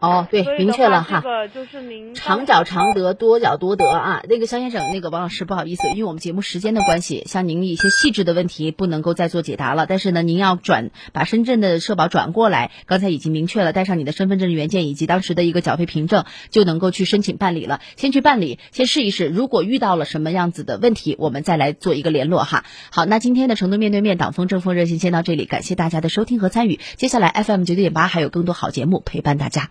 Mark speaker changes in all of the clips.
Speaker 1: 哦，对，明确了哈。这个就是
Speaker 2: 您
Speaker 1: 长缴长得多缴多得啊。那个肖先生，那个王老师，不好意思，因为我们节目时间的关系，像您一些细致的问题不能够再做解答了。但是呢，您要转把深圳的社保转过来，刚才已经明确了，带上你的身份证原件以及当时的一个缴费凭证，就能够去申请办理了。先去办理，先试一试。如果遇到了什么样子的问题，我们再来做一个联络哈。好，那今天的成都面对面党风政风热线先到这里，感谢大家的收听和参与。接下来 FM 九九点八还有更多好节目陪伴大家。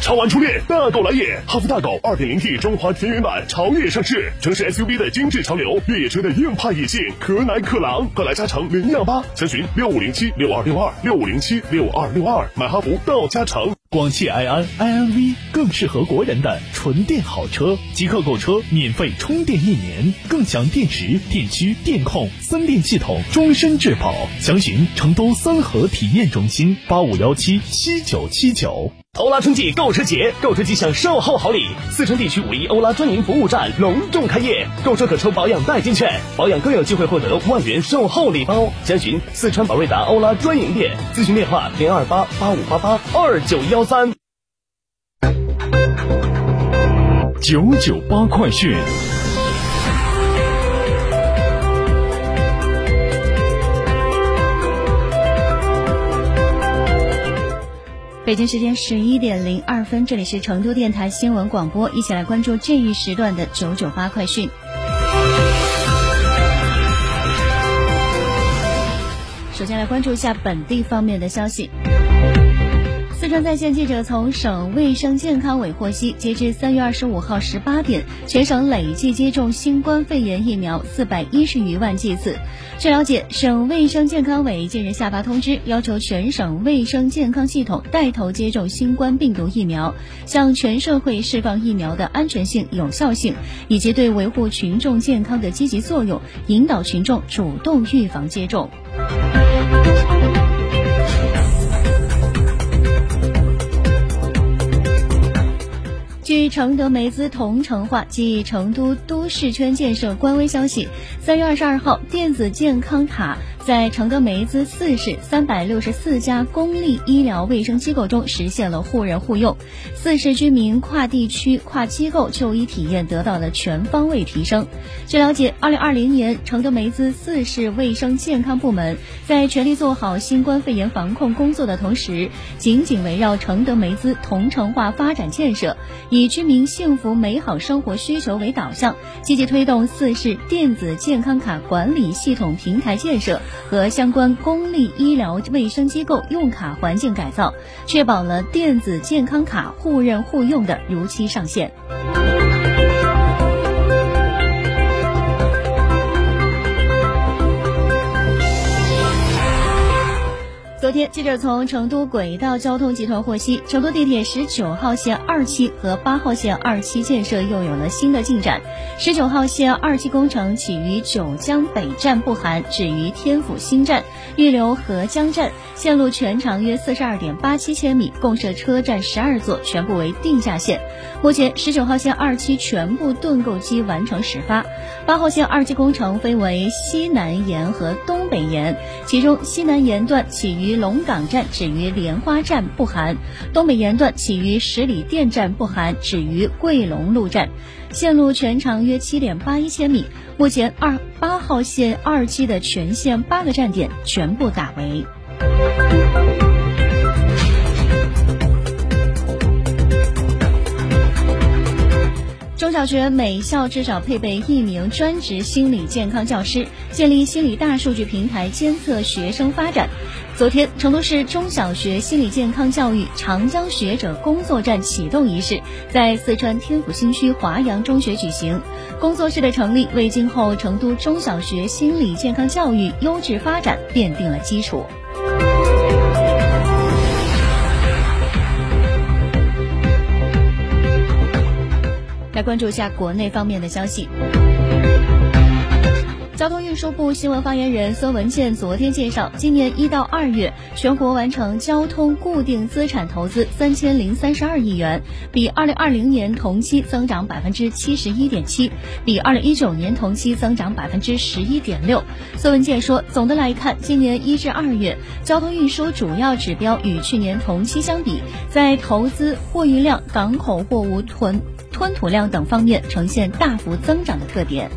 Speaker 3: 超玩初恋，大狗来也！哈弗大狗 2.0T 中华田园版潮野上市，城市 SUV 的精致潮流，越野车的硬派野性，可奶可狼，快来嘉诚零幺八，详询六五零七六二六二六五零七六二六二，买哈弗到嘉城。
Speaker 4: 广汽埃安 i N V 更适合国人的纯电好车，即刻购车免费充电一年，更强电池、电驱、电控三电系统终身质保，详询成都三河体验中心八五幺七七九七九。
Speaker 5: 欧拉春季购车节，购车即享售后好礼。四川地区五一欧拉专营服务站隆重开业，购车可抽保养代金券，保养更有机会获得万元售后礼包。详询四川宝瑞达欧拉专营店，咨询电话零二八八五八八二九幺三。
Speaker 6: 九九八快讯。
Speaker 7: 北京时间十一点零二分，这里是成都电台新闻广播，一起来关注这一时段的九九八快讯。首先来关注一下本地方面的消息。四川在线记者从省卫生健康委获悉，截至三月二十五号十八点，全省累计接种新冠肺炎疫苗四百一十余万剂次。据了解，省卫生健康委近日下发通知，要求全省卫生健康系统带头接种新冠病毒疫苗，向全社会释放疫苗的安全性、有效性以及对维护群众健康的积极作用，引导群众主动预防接种。据承德梅资同城化及成都都市圈建设官微消息，三月二十二号，电子健康卡。在承德梅子四市三百六十四家公立医疗卫生机构中实现了互认互用，四市居民跨地区、跨机构就医体验得到了全方位提升。据了解，二零二零年承德梅子四市卫生健康部门在全力做好新冠肺炎防控工作的同时，紧紧围绕承德梅子同城化发展建设，以居民幸福美好生活需求为导向，积极推动四市电子健康卡管理系统平台建设。和相关公立医疗卫生机构用卡环境改造，确保了电子健康卡互认互用的如期上线。天，记者从成都轨道交通集团获悉，成都地铁十九号线二期和八号线二期建设又有了新的进展。十九号线二期工程起于九江北站不含，止于天府新站，预留合江站，线路全长约四十二点八七千米，共设车站十二座，全部为地下线。目前，十九号线二期全部盾构机完成始发。八号线二期工程分为西南延和东北延，其中西南延段起于。龙岗站止于莲花站不含，东北沿段起于十里店站不含，止于桂龙路站，线路全长约七点八一千米。目前二八号线二期的全线八个站点全部打围。中小学每校至少配备一名专职心理健康教师，建立心理大数据平台监测学生发展。昨天，成都市中小学心理健康教育长江学者工作站启动仪式在四川天府新区华阳中学举行。工作室的成立，为今后成都中小学心理健康教育优质发展奠定了基础。来关注一下国内方面的消息。交通运输部新闻发言人孙文健昨天介绍，今年一到二月，全国完成交通固定资产投资三千零三十二亿元，比二零二零年同期增长百分之七十一点七，比二零一九年同期增长百分之十一点六。孙文健说，总的来看，今年一至二月，交通运输主要指标与去年同期相比，在投资、货运量、港口货物囤吞吐量等方面呈现大幅增长的特点。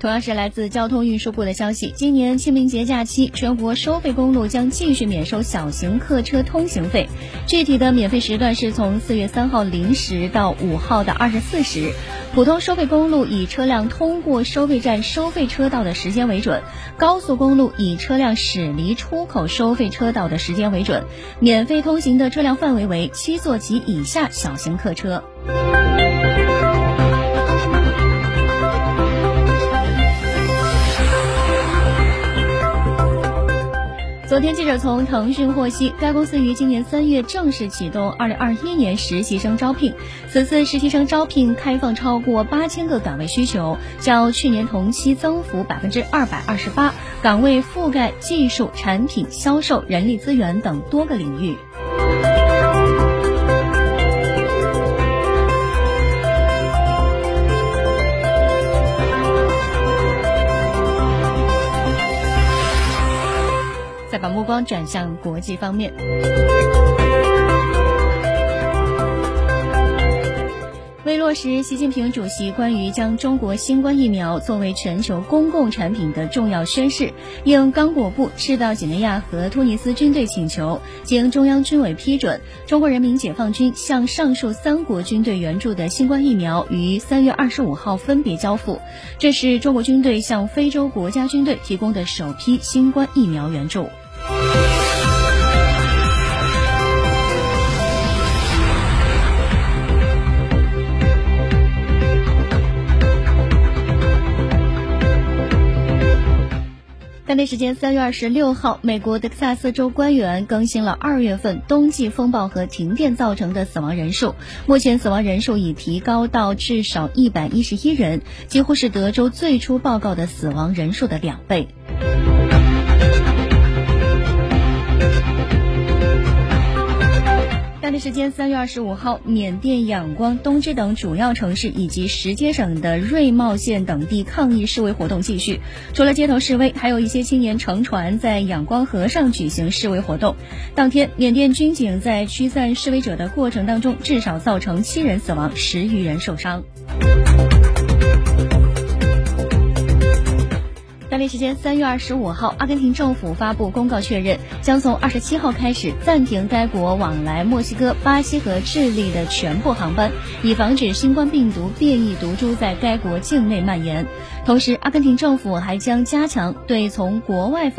Speaker 7: 同样是来自交通运输部的消息，今年清明节假期，全国收费公路将继续免收小型客车通行费。具体的免费时段是从四月三号零时到五号的二十四时。普通收费公路以车辆通过收费站收费车道的时间为准，高速公路以车辆驶离出口收费车道的时间为准。免费通行的车辆范围为七座及以下小型客车。昨天，记者从腾讯获悉，该公司于今年三月正式启动二零二一年实习生招聘。此次实习生招聘开放超过八千个岗位需求，较去年同期增幅百分之二百二十八，岗位覆盖技术、产品、销售、人力资源等多个领域。把目光转向国际方面。为落实习近平主席关于将中国新冠疫苗作为全球公共产品的重要宣示，应刚果（部、赤道几内亚和突尼斯军队请求，经中央军委批准，中国人民解放军向上述三国军队援助的新冠疫苗于三月二十五号分别交付。这是中国军队向非洲国家军队提供的首批新冠疫苗援助。当地时间三月二十六号，美国德克萨斯州官员更新了二月份冬季风暴和停电造成的死亡人数。目前死亡人数已提高到至少一百一十一人，几乎是德州最初报告的死亡人数的两倍。当地时间三月二十五号，缅甸仰光、东芝等主要城市以及石阶省的瑞茂县等地抗议示威活动继续。除了街头示威，还有一些青年乘船在仰光河上举行示威活动。当天，缅甸军警在驱散示威者的过程当中，至少造成七人死亡，十余人受伤。北时间三月二十五号，阿根廷政府发布公告确认，将从二十七号开始暂停该国往来墨西哥、巴西和智利的全部航班，以防止新冠病毒变异毒株在该国境内蔓延。同时，阿根廷政府还将加强对从国外返。